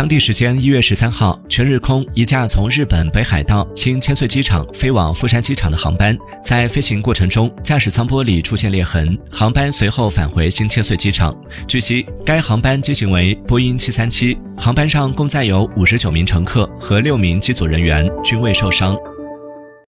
当地时间一月十三号全日空一架从日本北海道新千岁机场飞往富山机场的航班在飞行过程中驾驶舱玻璃出现裂痕航班随后返回新千岁机场。据悉该航班机型为波音七三七航班上共载有五十九名乘客和六名机组人员均未受伤。